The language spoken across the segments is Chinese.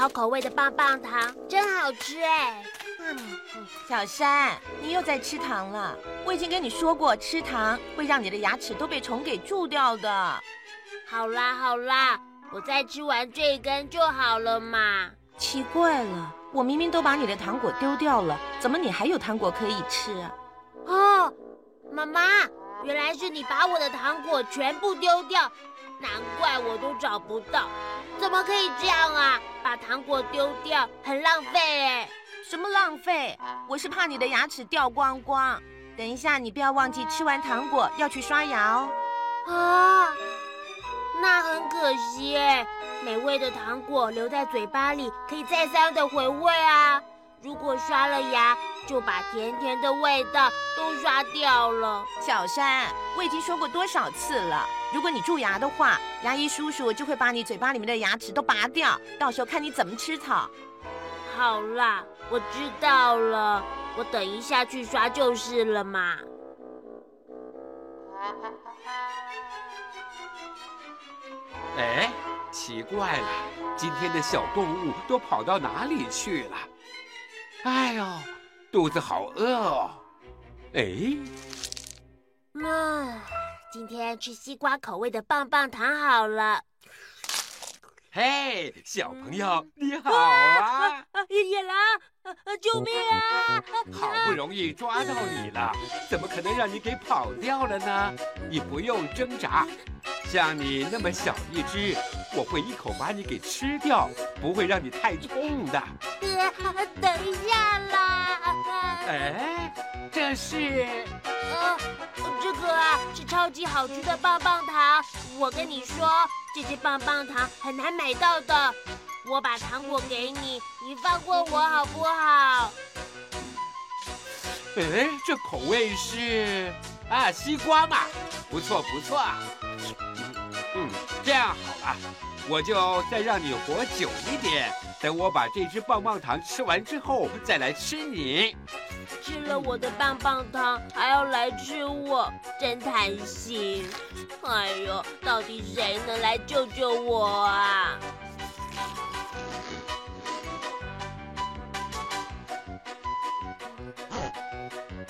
像是青草口味的棒棒糖，真好吃哎！嗯，小山，你又在吃糖了。我已经跟你说过，吃糖会让你的牙齿都被虫给蛀掉的。好啦好啦，我再吃完这一根就好了嘛。奇怪了，我明明都把你的糖果丢掉了，怎么你还有糖果可以吃啊？哦，妈妈，原来是你把我的糖果全部丢掉，难怪我都找不到。怎么可以这样啊？把糖果丢掉很浪费哎！什么浪费？我是怕你的牙齿掉光光。等一下，你不要忘记吃完糖果要去刷牙哦。啊，那很可惜哎，美味的糖果留在嘴巴里可以再三的回味啊。如果刷了牙，就把甜甜的味道都刷掉了。小山，我已经说过多少次了？如果你蛀牙的话，牙医叔叔就会把你嘴巴里面的牙齿都拔掉，到时候看你怎么吃草。好啦，我知道了，我等一下去刷就是了嘛。哎，奇怪了，今天的小动物都跑到哪里去了？哎呦，肚子好饿哦！哎，那。今天吃西瓜口味的棒棒糖好了。嘿，小朋友你好啊！野狼，救命啊！好不容易抓到你了，怎么可能让你给跑掉了呢？你不用挣扎，像你那么小一只，我会一口把你给吃掉，不会让你太痛的。等一下啦！哎，这是……级好吃的棒棒糖，我跟你说，这些棒棒糖很难买到的。我把糖果给你，你放过我好不好？哎，这口味是啊，西瓜嘛，不错不错。嗯，这样好了，我就再让你活久一点，等我把这只棒棒糖吃完之后再来吃你。吃了我的棒棒糖，还要来吃我，真贪心！哎呦，到底谁能来救救我啊？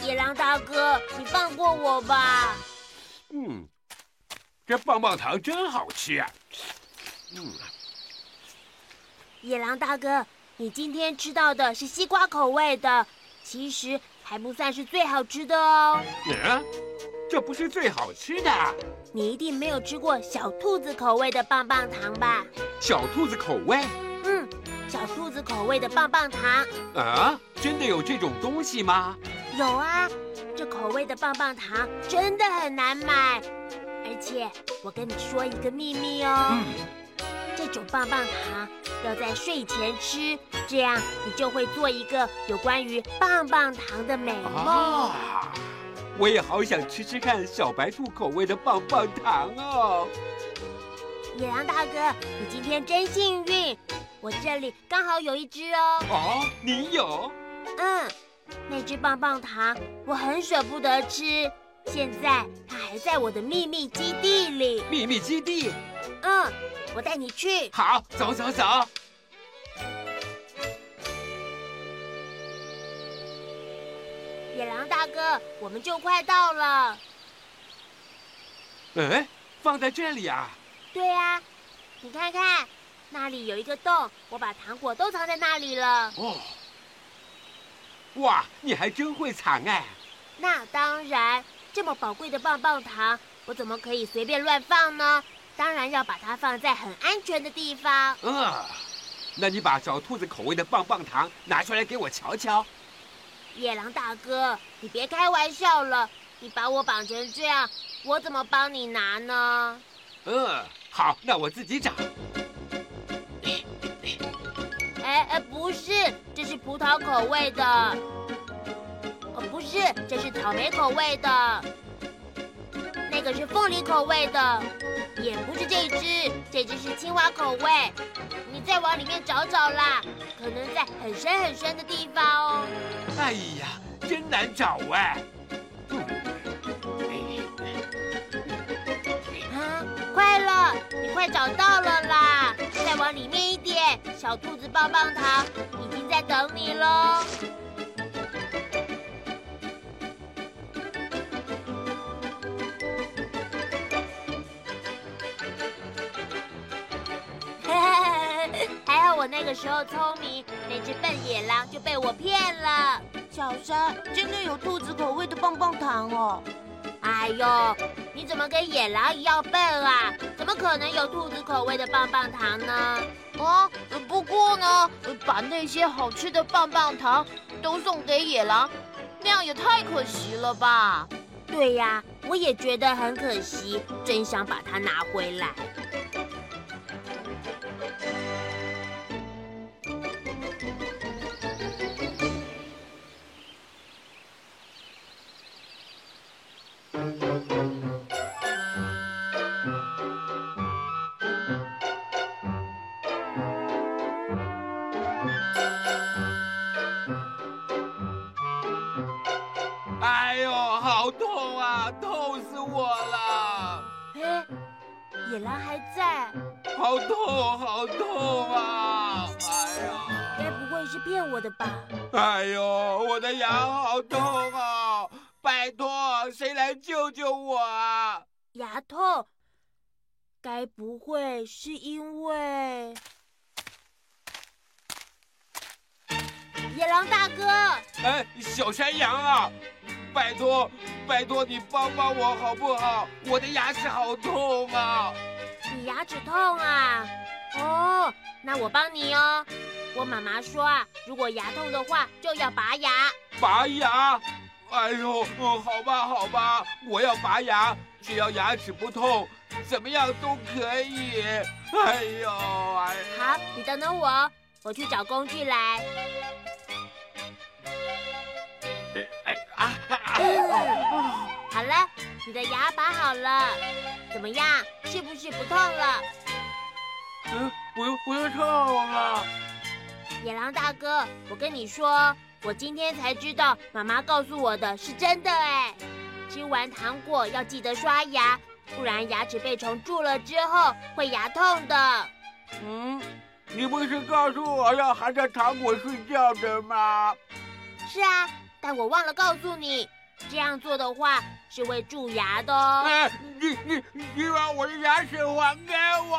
野狼大哥，你放过我吧！嗯，这棒棒糖真好吃啊！嗯，野狼大哥，你今天吃到的是西瓜口味的。其实还不算是最好吃的哦。嗯，这不是最好吃的。你一定没有吃过小兔子口味的棒棒糖吧？小兔子口味？嗯，小兔子口味的棒棒糖。啊，真的有这种东西吗？有啊，这口味的棒棒糖真的很难买。而且我跟你说一个秘密哦。嗯。这种棒棒糖要在睡前吃，这样你就会做一个有关于棒棒糖的美梦。啊，我也好想吃吃看小白兔口味的棒棒糖哦。野狼大哥，你今天真幸运，我这里刚好有一只哦。哦，你有？嗯，那只棒棒糖我很舍不得吃，现在它还在我的秘密基地里。秘密基地？嗯。我带你去。好，走走走。野狼大哥，我们就快到了。哎，放在这里啊？对呀，你看看，那里有一个洞，我把糖果都藏在那里了。哦。哇，你还真会藏哎。那当然，这么宝贵的棒棒糖，我怎么可以随便乱放呢？当然要把它放在很安全的地方。嗯，那你把小兔子口味的棒棒糖拿出来给我瞧瞧。野狼大哥，你别开玩笑了，你把我绑成这样，我怎么帮你拿呢？嗯，好，那我自己找。哎哎，不是，这是葡萄口味的。哦，不是，这是草莓口味的。那个是凤梨口味的。也不是这只，这只是青蛙口味。你再往里面找找啦，可能在很深很深的地方哦。哎呀，真难找哎！啊，快了，你快找到了啦！再再往里面一点，小兔子棒棒糖已经在等你喽。我那个时候聪明，那只笨野狼就被我骗了。小山，真的有兔子口味的棒棒糖哦！哎呦，你怎么跟野狼一样笨啊？怎么可能有兔子口味的棒棒糖呢？啊，不过呢，把那些好吃的棒棒糖都送给野狼，那样也太可惜了吧？对呀，我也觉得很可惜，真想把它拿回来。痛，好痛啊！哎呀，该不会是骗我的吧？哎呦，我的牙好痛啊！拜托，谁来救救我啊？牙痛？该不会是因为野狼大哥？哎，小山羊啊！拜托，拜托你帮帮我好不好？我的牙齿好痛啊！你牙齿痛啊？哦，那我帮你哦。我妈妈说啊，如果牙痛的话，就要拔牙。拔牙？哎呦，哦，好吧，好吧，我要拔牙，只要牙齿不痛，怎么样都可以。哎呦，哎。好，你等等我，我去找工具来。哎啊！好了，你的牙拔好了，怎么样？是不是不痛了？嗯，不用不用痛了。野狼大哥，我跟你说，我今天才知道，妈妈告诉我的是真的哎。吃完糖果要记得刷牙，不然牙齿被虫蛀了之后会牙痛的。嗯，你不是告诉我要含着糖果睡觉的吗？是啊。但我忘了告诉你，这样做的话是会蛀牙的哦。哎，你你你把我的牙齿还给我！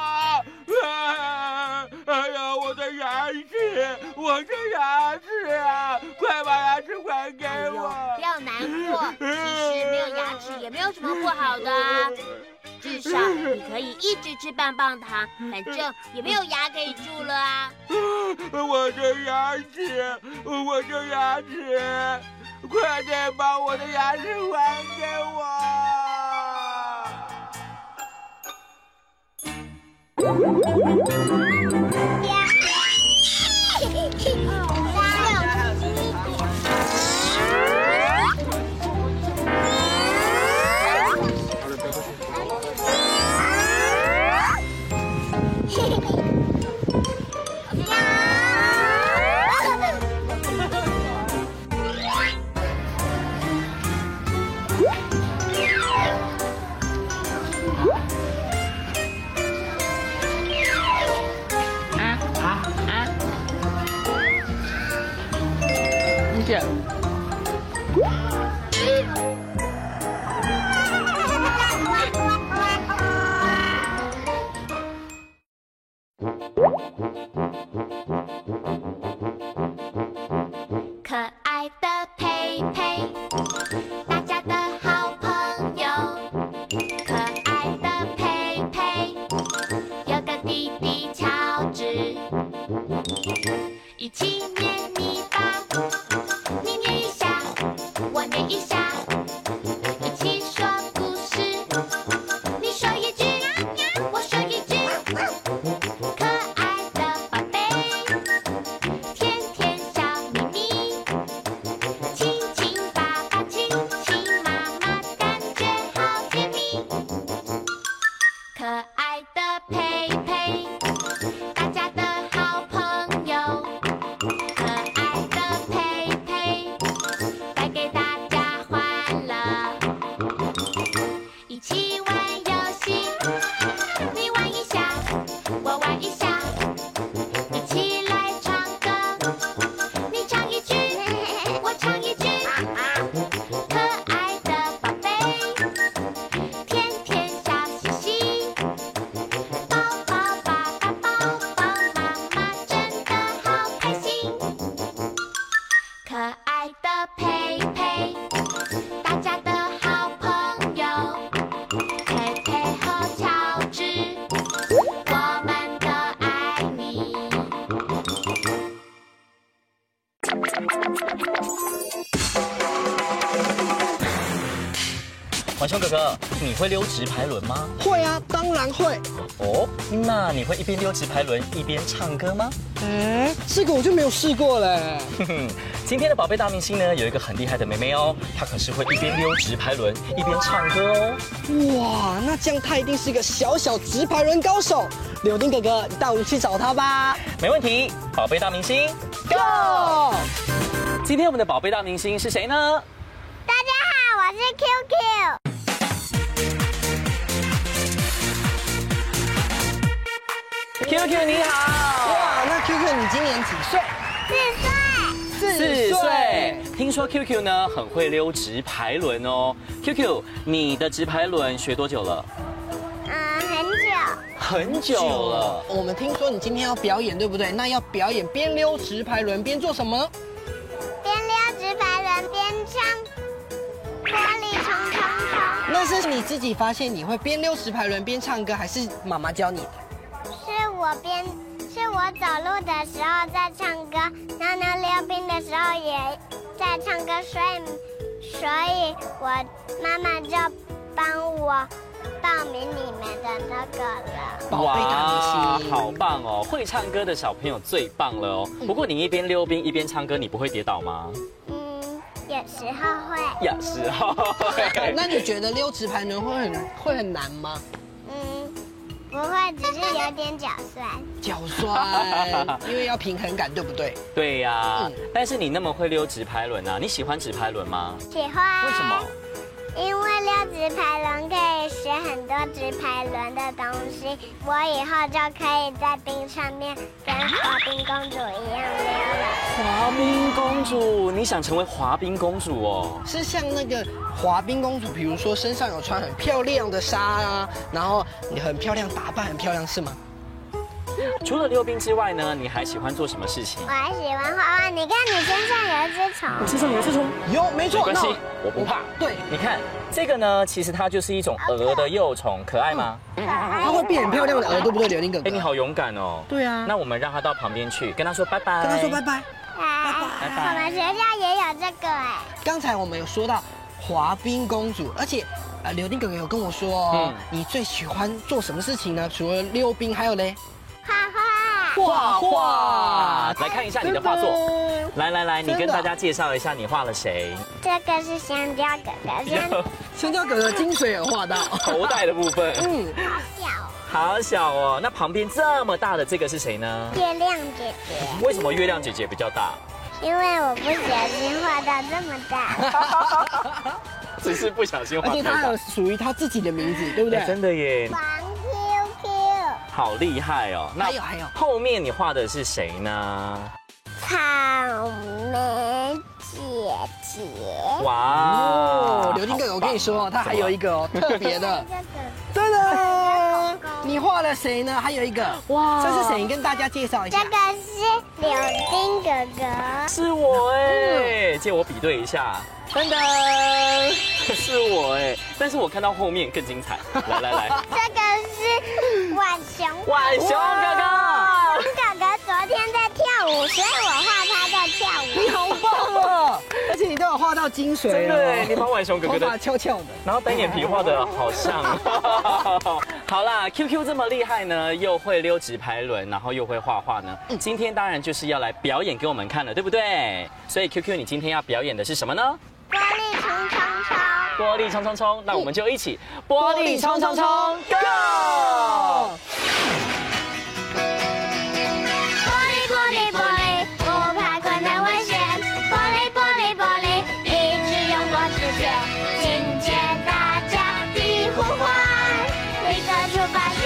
啊！哎呀，我的牙齿，我的牙齿啊！快把牙齿还给我！哎，不要难过，其实没有牙齿也没有什么不好的啊。至少你可以一直吃棒棒糖，反正也没有牙可以蛀了啊！我的牙齿，我的牙齿，快点把我的牙齿还给我！浣熊哥哥，你会溜直排轮吗？会啊，当然会。哦，那你会一边溜直排轮一边唱歌吗？哎，这个我就没有试过嘞。哼哼，今天的宝贝大明星呢，有一个很厉害的妹妹哦，她可是会一边溜直排轮一边唱歌哦。哇，那这样她一定是一个小小直排轮高手。柳丁哥哥，你带我们去找她吧。没问题，宝贝大明星，Go！今天我们的宝贝大明星是谁呢？大家好，我是 QQ。QQ 你好，哇，那 QQ 你今年几岁？四岁。四岁。听说 QQ 呢很会溜直排轮哦。QQ，你的直排轮学多久了？嗯，很久。很久了。我们听说你今天要表演，对不对？那要表演边溜直排轮边做什么？边溜直排轮边唱《玻璃冲冲冲》。那是你自己发现你会边溜直排轮边唱歌，还是妈妈教你的？我边是我走路的时候在唱歌，然后呢溜冰的时候也在唱歌，所以所以我妈妈就帮我报名你们的那个了。哇，好棒哦！会唱歌的小朋友最棒了哦。不过你一边溜冰一边唱歌，你不会跌倒吗？嗯，有时候会。有时候。那你觉得溜直排轮会很会很难吗？不会，只是有点脚酸。脚酸，因为要平衡感，对不对？对呀、啊。嗯、但是你那么会溜直排轮啊？你喜欢直排轮吗？喜欢。为什么？因为溜直排轮可以学很多直排轮的东西，我以后就可以在冰上面跟滑冰公主一样溜了。滑冰公主，你想成为滑冰公主哦？是像那个滑冰公主，比如说身上有穿很漂亮的纱啊，然后你很漂亮打扮，很漂亮是吗？除了溜冰之外呢，你还喜欢做什么事情？我还喜欢画画。你看你身上有一只虫。你身上有一只虫？有，没错。没关系，我不怕。对，你看这个呢，其实它就是一种蛾的幼虫，可爱吗？可爱。它会变很漂亮的蛾，对不对，柳丁哥哥？哎，你好勇敢哦。对啊。那我们让它到旁边去，跟它说拜拜。跟它说拜拜。拜拜。拜拜。我们学校也有这个哎。刚才我们有说到滑冰公主，而且呃，柳丁哥哥有跟我说哦，你最喜欢做什么事情呢？除了溜冰，还有嘞？画画，来看一下你的画作。来来来，你跟大家介绍一下你画了谁？这个是香蕉哥哥，香蕉哥哥金水有画到头戴的部分。嗯，好小，好小哦。那旁边这么大的这个是谁呢？月亮姐姐。为什么月亮姐姐比较大？因为我不小心画到这么大。只是不小心画。而且它有属于它自己的名字，对不对？真的耶。好厉害哦！那还有还有，后面你画的是谁呢？草莓姐姐。哇！哦，刘丁哥哥，我跟你说，他还有一个哦 特别的。对的。你画了谁呢？还有一个。哇！这是谁？跟大家介绍一下。这个是柳丁哥哥。是我哎，借我比对一下。噔噔，是我哎，但是我看到后面更精彩。来来来，这个是浣熊，哥哥，浣熊哥哥昨天在跳舞，所以我画他在跳舞。你好棒哦！而且你都有画到精髓，真的，你把浣熊哥哥的头发翘翘的，然后单眼皮画的好像。好啦，QQ 这么厉害呢，又会溜直排轮，然后又会画画呢。今天当然就是要来表演给我们看了，对不对？所以 QQ，你今天要表演的是什么呢？玻璃冲冲冲那我们就一起玻璃冲冲冲 go 不怕困难危险一直勇往直前大家的呼唤。立刻出发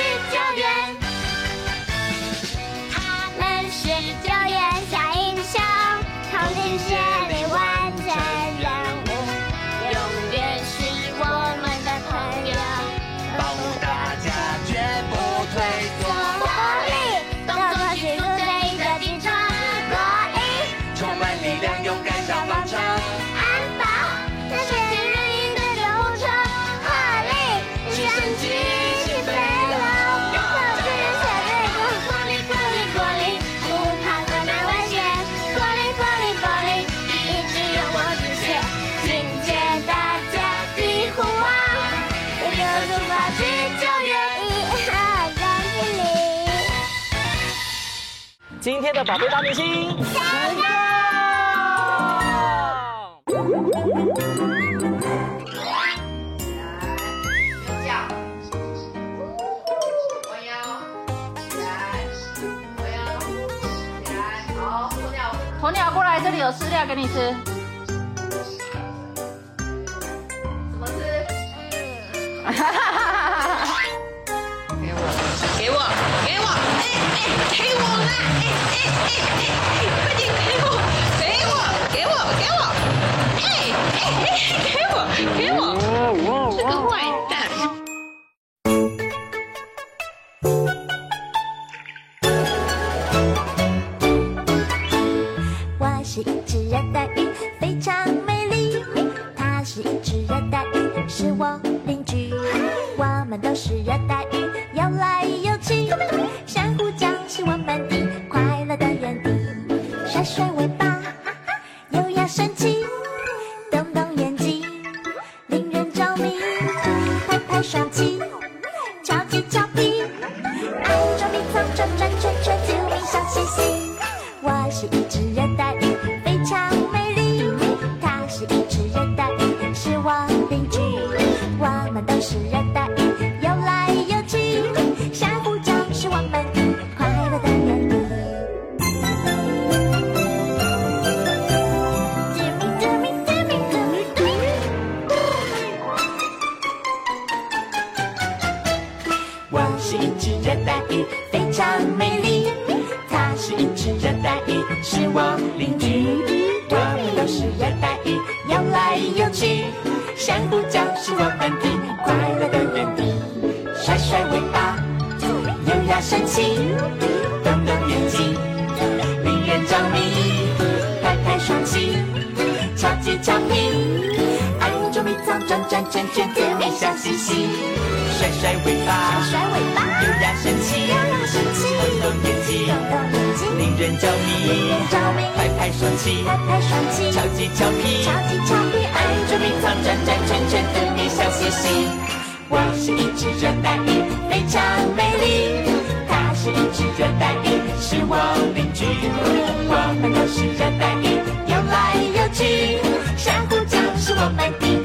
今天的宝贝大明星。我要来好鸵鸟鸵鸟过来这里有饲料给你吃哈哈哈给我，给我，给我，哎哎，给我啦！哎哎哎哎，快点给我，给我，给我，给我，哎哎哎，给我，给我，超级调皮，爱捉迷藏，转转圈圈，甜蜜笑嘻嘻，甩甩尾巴，甩甩尾巴，优雅神气，优雅神气，动动眼睛，动动眼睛，令人着迷，令人着迷，拍拍双膝，拍拍双膝，超级俏皮，超级俏皮，爱捉迷藏，转转。圈圈对面笑嘻嘻，我是一只热带鱼，非常美丽。它是一只热带鱼，是我邻居。我们都是热带鱼，游来游去。My baby. be.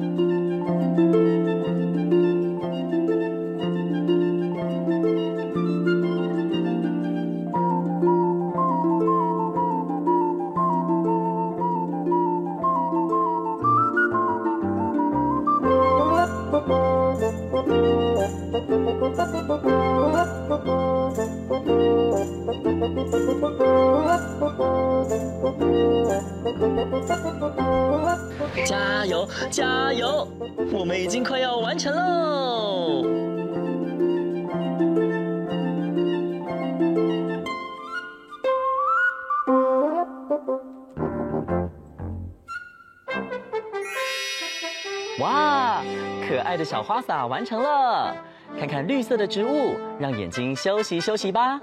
加油，加油！我们已经快要完成喽！哇，可爱的小花洒完成了！看看绿色的植物，让眼睛休息休息吧。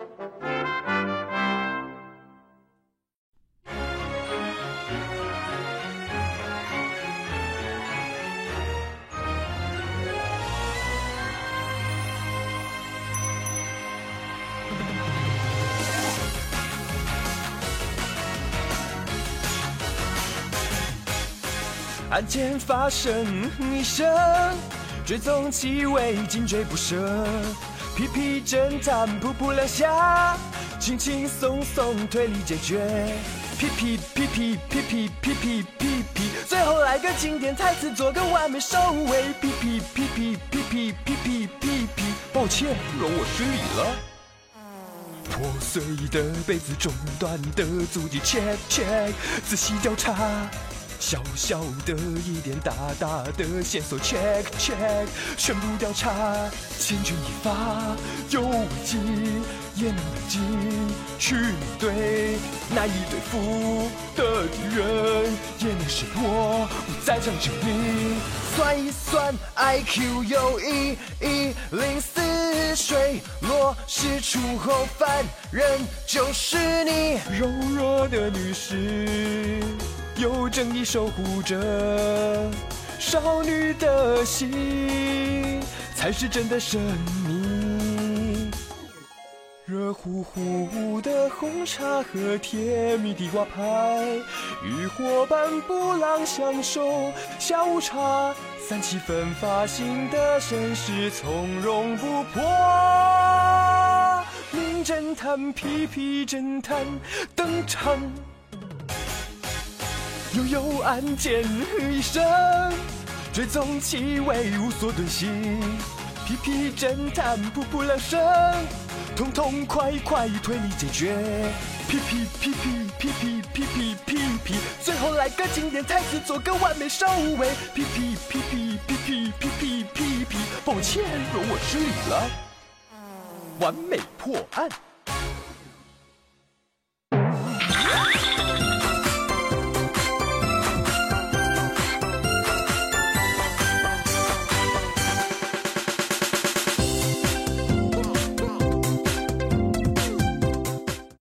案件发生一声，追踪气味，紧追不舍。屁屁侦探噗噗两下，轻轻松松推理解决。屁屁屁屁屁屁屁屁屁屁，最后来个经典台词，做个完美收尾。屁屁屁屁屁屁屁屁屁屁，抱歉，容我失礼了。破碎的杯子，中断的足迹，check check，仔细调查。小小的一点，大大的线索，check check，全部调查，千钧一发，有危机也能冷静去面对，难以对付的敌人也能识破，不在场证明。算一算，IQ 有一一零四，水落石出后，犯人就是你，柔弱的女士。有正义守护着少女的心，才是真的神秘。热乎乎的红茶和甜蜜的瓜派，与伙伴不浪享受下午茶，三七分发型的绅士从容不迫。名侦探屁屁侦探登场。悠悠案件一声，追踪气味无所遁形。屁屁侦探噗噗两声，痛痛快快推理解决。屁屁屁屁屁屁屁屁屁屁，最后来个经典台词，做个完美收尾。屁屁屁屁屁屁屁屁屁屁，抱歉，容我失礼了。完美破案。